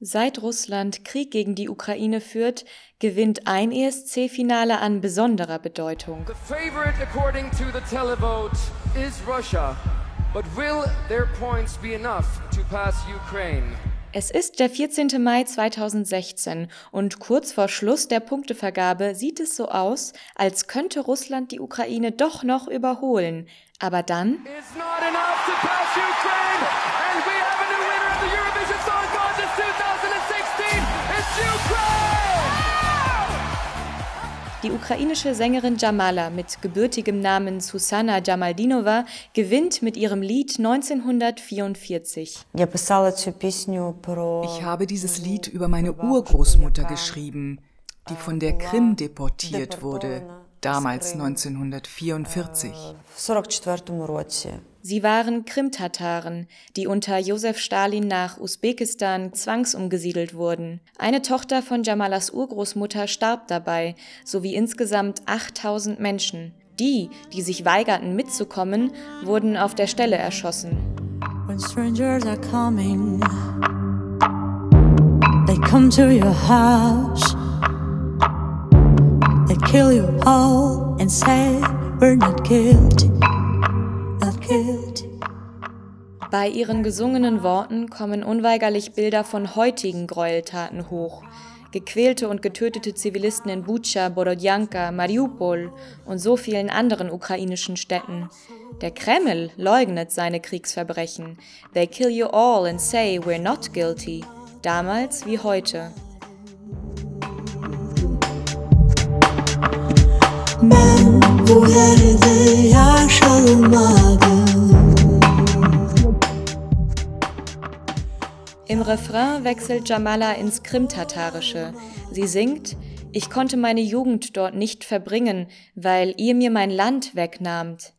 Seit Russland Krieg gegen die Ukraine führt, gewinnt ein ESC-Finale an besonderer Bedeutung. The favorite according to the televote is Russia. But will their points be enough to pass Ukraine? Es ist der 14. Mai 2016 und kurz vor Schluss der Punktevergabe sieht es so aus, als könnte Russland die Ukraine doch noch überholen. Aber dann. It's not enough to pass Ukraine! Die ukrainische Sängerin Jamala mit gebürtigem Namen Susanna Jamaldinova gewinnt mit ihrem Lied 1944. Ich habe dieses Lied über meine Urgroßmutter geschrieben, die von der Krim deportiert wurde, damals 1944. Sie waren Krimtataren, die unter Josef Stalin nach Usbekistan zwangsumgesiedelt wurden. Eine Tochter von Jamalas Urgroßmutter starb dabei, sowie insgesamt 8000 Menschen. Die, die sich weigerten mitzukommen, wurden auf der Stelle erschossen. When strangers are coming, they come to your house. Kill you all and say we're not guilty. Bei ihren gesungenen Worten kommen unweigerlich Bilder von heutigen Gräueltaten hoch. Gequälte und getötete Zivilisten in Bucha, Borodjanka, Mariupol und so vielen anderen ukrainischen Städten. Der Kreml leugnet seine Kriegsverbrechen. They kill you all and say we're not guilty. Damals wie heute. Ben bu yerde yaşamadım Im Refrain wechselt Jamala ins Krimtatarische. Sie singt, ich konnte meine Jugend dort nicht verbringen, weil ihr mir mein Land wegnahmt.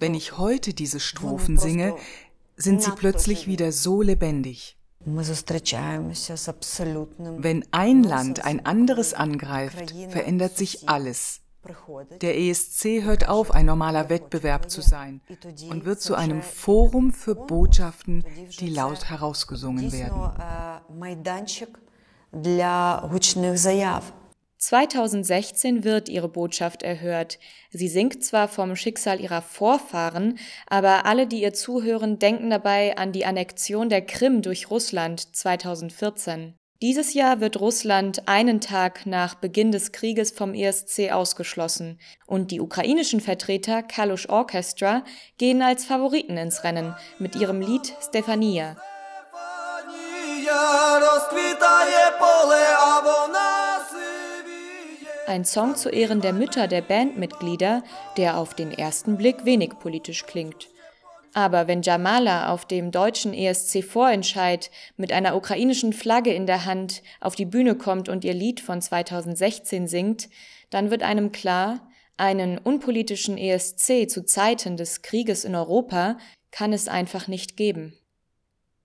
Wenn ich heute diese Strophen singe, sind sie plötzlich wieder so lebendig. Wenn ein Land ein anderes angreift, verändert sich alles. Der ESC hört auf, ein normaler Wettbewerb zu sein und wird zu einem Forum für Botschaften, die laut herausgesungen werden. 2016 wird ihre Botschaft erhört. Sie singt zwar vom Schicksal ihrer Vorfahren, aber alle, die ihr zuhören, denken dabei an die Annexion der Krim durch Russland 2014. Dieses Jahr wird Russland einen Tag nach Beginn des Krieges vom ESC ausgeschlossen und die ukrainischen Vertreter Kalush Orchestra gehen als Favoriten ins Rennen mit ihrem Lied Stefania. Ein Song zu Ehren der Mütter der Bandmitglieder, der auf den ersten Blick wenig politisch klingt. Aber wenn Jamala auf dem deutschen ESC-Vorentscheid mit einer ukrainischen Flagge in der Hand auf die Bühne kommt und ihr Lied von 2016 singt, dann wird einem klar, einen unpolitischen ESC zu Zeiten des Krieges in Europa kann es einfach nicht geben.